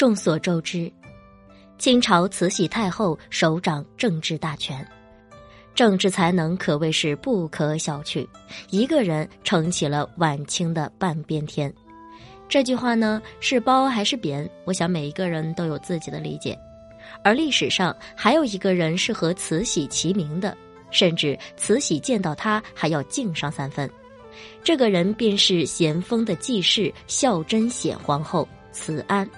众所周知，清朝慈禧太后手掌政治大权，政治才能可谓是不可小觑，一个人撑起了晚清的半边天。这句话呢，是褒还是贬？我想每一个人都有自己的理解。而历史上还有一个人是和慈禧齐名的，甚至慈禧见到他还要敬上三分。这个人便是咸丰的继室孝贞显皇后慈安。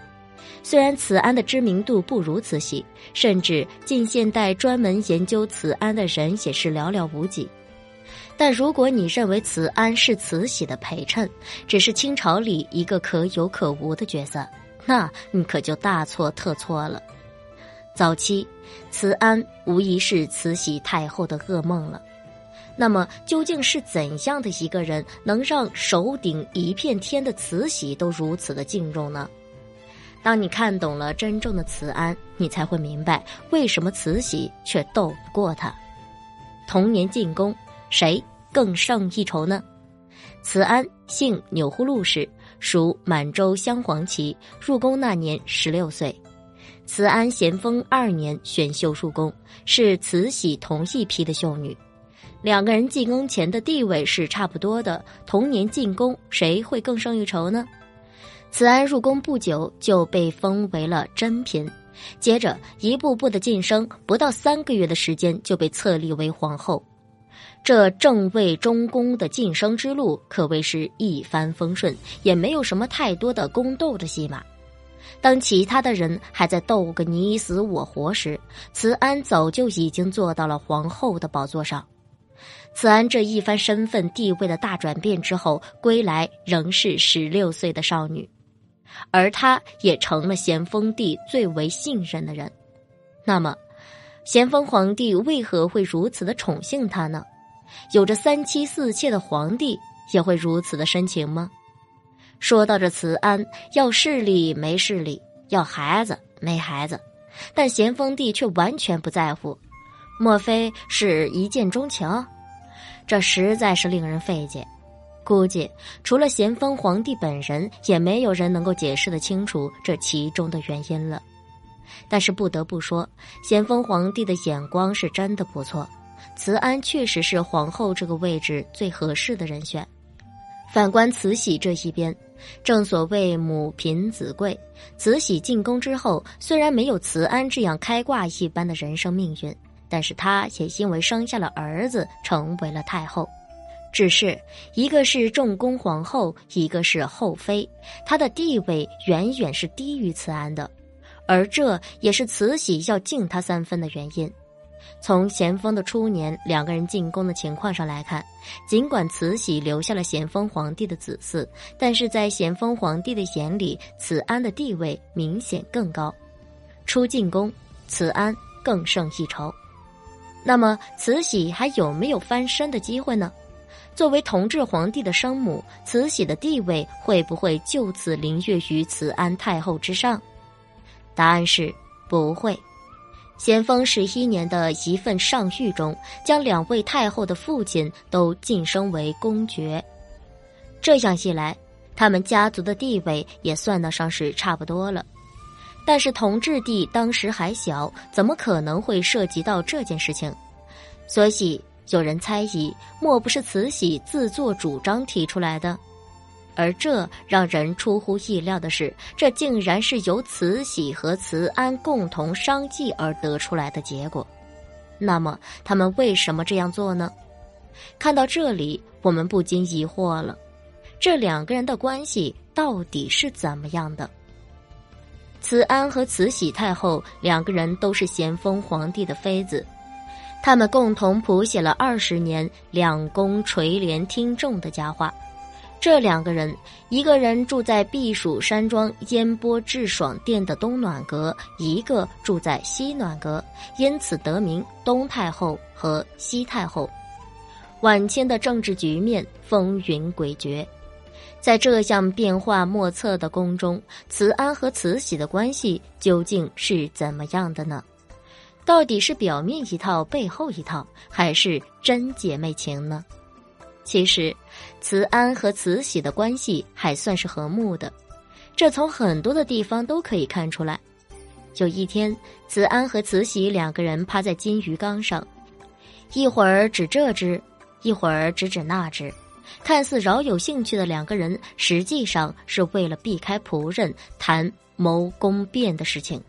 虽然慈安的知名度不如慈禧，甚至近现代专门研究慈安的人也是寥寥无几。但如果你认为慈安是慈禧的陪衬，只是清朝里一个可有可无的角色，那你可就大错特错了。早期，慈安无疑是慈禧太后的噩梦了。那么，究竟是怎样的一个人，能让手顶一片天的慈禧都如此的敬重呢？当你看懂了真正的慈安，你才会明白为什么慈禧却斗不过他。同年进宫，谁更胜一筹呢？慈安姓钮祜禄氏，属满洲镶黄旗，入宫那年十六岁。慈安咸丰二年选秀入宫，是慈禧同一批的秀女。两个人进宫前的地位是差不多的，同年进宫，谁会更胜一筹呢？慈安入宫不久就被封为了珍嫔，接着一步步的晋升，不到三个月的时间就被册立为皇后。这正位中宫的晋升之路可谓是一帆风顺，也没有什么太多的宫斗的戏码。当其他的人还在斗个你死我活时，慈安早就已经坐到了皇后的宝座上。慈安这一番身份地位的大转变之后，归来仍是十六岁的少女。而他也成了咸丰帝最为信任的人。那么，咸丰皇帝为何会如此的宠幸他呢？有着三妻四妾的皇帝也会如此的深情吗？说到这慈安，要势力没势力，要孩子没孩子，但咸丰帝却完全不在乎。莫非是一见钟情？这实在是令人费解。估计除了咸丰皇帝本人，也没有人能够解释得清楚这其中的原因了。但是不得不说，咸丰皇帝的眼光是真的不错，慈安确实是皇后这个位置最合适的人选。反观慈禧这一边，正所谓母凭子贵，慈禧进宫之后，虽然没有慈安这样开挂一般的人生命运，但是她也因为生下了儿子，成为了太后。只是一个是重宫皇后，一个是后妃，她的地位远远是低于慈安的，而这也是慈禧要敬她三分的原因。从咸丰的初年两个人进宫的情况上来看，尽管慈禧留下了咸丰皇帝的子嗣，但是在咸丰皇帝的眼里，慈安的地位明显更高。初进宫，慈安更胜一筹。那么，慈禧还有没有翻身的机会呢？作为同治皇帝的生母，慈禧的地位会不会就此凌跃于慈安太后之上？答案是不会。咸丰十一年的一份上谕中，将两位太后的父亲都晋升为公爵，这样一来，他们家族的地位也算得上是差不多了。但是同治帝当时还小，怎么可能会涉及到这件事情？所以。有人猜疑，莫不是慈禧自作主张提出来的？而这让人出乎意料的是，这竟然是由慈禧和慈安共同商议而得出来的结果。那么，他们为什么这样做呢？看到这里，我们不禁疑惑了：这两个人的关系到底是怎么样的？慈安和慈禧太后两个人都是咸丰皇帝的妃子。他们共同谱写了二十年两宫垂帘听政的佳话。这两个人，一个人住在避暑山庄烟波致爽殿的东暖阁，一个住在西暖阁，因此得名东太后和西太后。晚清的政治局面风云诡谲，在这项变化莫测的宫中，慈安和慈禧的关系究竟是怎么样的呢？到底是表面一套背后一套，还是真姐妹情呢？其实，慈安和慈禧的关系还算是和睦的。这从很多的地方都可以看出来。有一天，慈安和慈禧两个人趴在金鱼缸上，一会儿指这只，一会儿指指那只，看似饶有兴趣的两个人，实际上是为了避开仆人谈谋宫变的事情。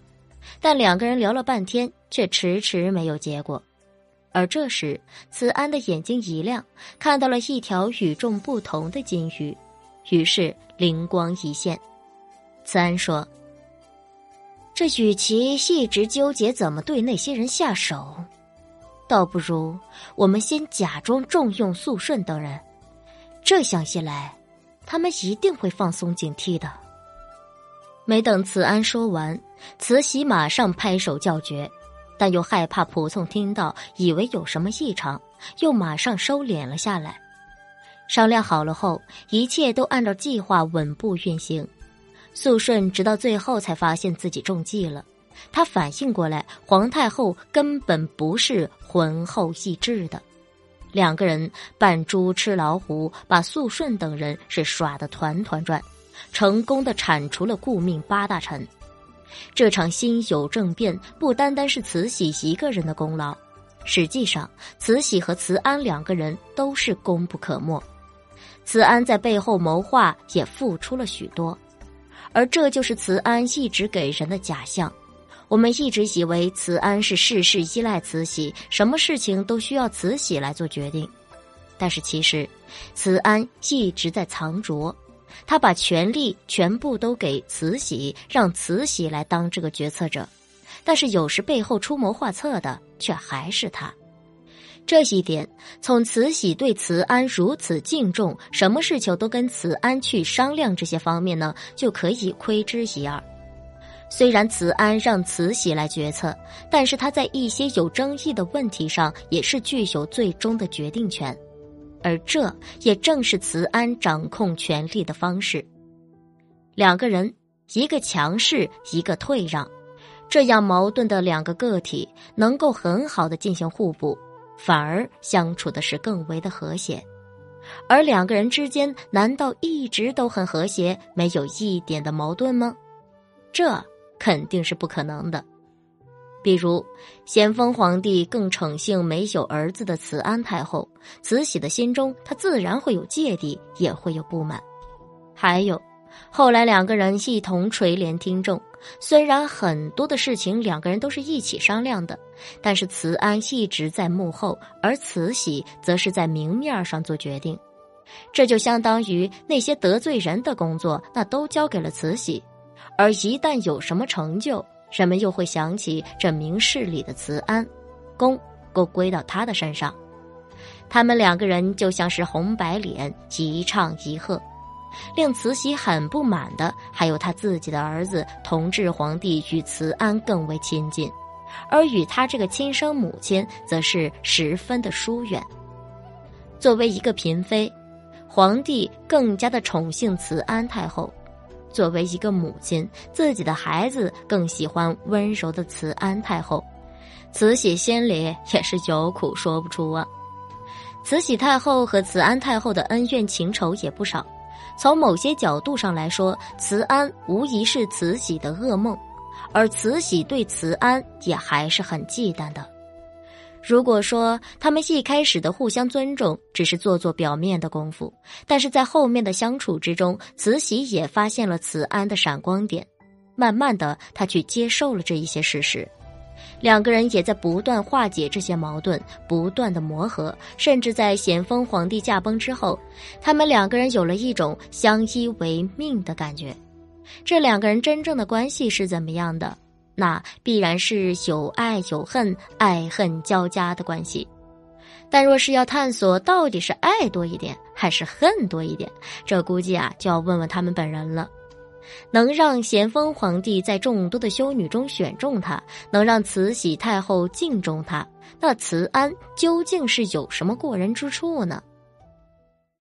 但两个人聊了半天，却迟迟没有结果。而这时，慈安的眼睛一亮，看到了一条与众不同的金鱼，于是灵光一现。慈安说：“这与其一直纠结怎么对那些人下手，倒不如我们先假装重用肃顺等人，这样一来，他们一定会放松警惕的。”没等慈安说完，慈禧马上拍手叫绝。但又害怕仆从听到，以为有什么异常，又马上收敛了下来。商量好了后，一切都按照计划稳步运行。肃顺直到最后才发现自己中计了，他反应过来，皇太后根本不是浑厚意志的。两个人扮猪吃老虎，把肃顺等人是耍得团团转，成功的铲除了顾命八大臣。这场辛酉政变不单单是慈禧一个人的功劳，实际上慈禧和慈安两个人都是功不可没。慈安在背后谋划，也付出了许多，而这就是慈安一直给人的假象。我们一直以为慈安是事事依赖慈禧，什么事情都需要慈禧来做决定，但是其实慈安一直在藏拙。他把权力全部都给慈禧，让慈禧来当这个决策者，但是有时背后出谋划策的却还是他。这一点从慈禧对慈安如此敬重，什么事情都跟慈安去商量这些方面呢，就可以窥之一二。虽然慈安让慈禧来决策，但是他在一些有争议的问题上也是具有最终的决定权。而这也正是慈安掌控权力的方式。两个人，一个强势，一个退让，这样矛盾的两个个体能够很好的进行互补，反而相处的是更为的和谐。而两个人之间难道一直都很和谐，没有一点的矛盾吗？这肯定是不可能的。比如，咸丰皇帝更宠幸没有儿子的慈安太后，慈禧的心中他自然会有芥蒂，也会有不满。还有，后来两个人一同垂帘听政，虽然很多的事情两个人都是一起商量的，但是慈安一直在幕后，而慈禧则是在明面上做决定。这就相当于那些得罪人的工作，那都交给了慈禧，而一旦有什么成就。人们又会想起这明事理的慈安，功都归到他的身上。他们两个人就像是红白脸，一唱一和。令慈禧很不满的，还有他自己的儿子同治皇帝与慈安更为亲近，而与他这个亲生母亲则是十分的疏远。作为一个嫔妃，皇帝更加的宠幸慈安太后。作为一个母亲，自己的孩子更喜欢温柔的慈安太后，慈禧心里也是有苦说不出啊。慈禧太后和慈安太后的恩怨情仇也不少，从某些角度上来说，慈安无疑是慈禧的噩梦，而慈禧对慈安也还是很忌惮的。如果说他们一开始的互相尊重只是做做表面的功夫，但是在后面的相处之中，慈禧也发现了慈安的闪光点，慢慢的，她去接受了这一些事实，两个人也在不断化解这些矛盾，不断的磨合，甚至在咸丰皇帝驾崩之后，他们两个人有了一种相依为命的感觉。这两个人真正的关系是怎么样的？那必然是有爱有恨，爱恨交加的关系。但若是要探索到底是爱多一点还是恨多一点，这估计啊就要问问他们本人了。能让咸丰皇帝在众多的修女中选中他，能让慈禧太后敬重他，那慈安究竟是有什么过人之处呢？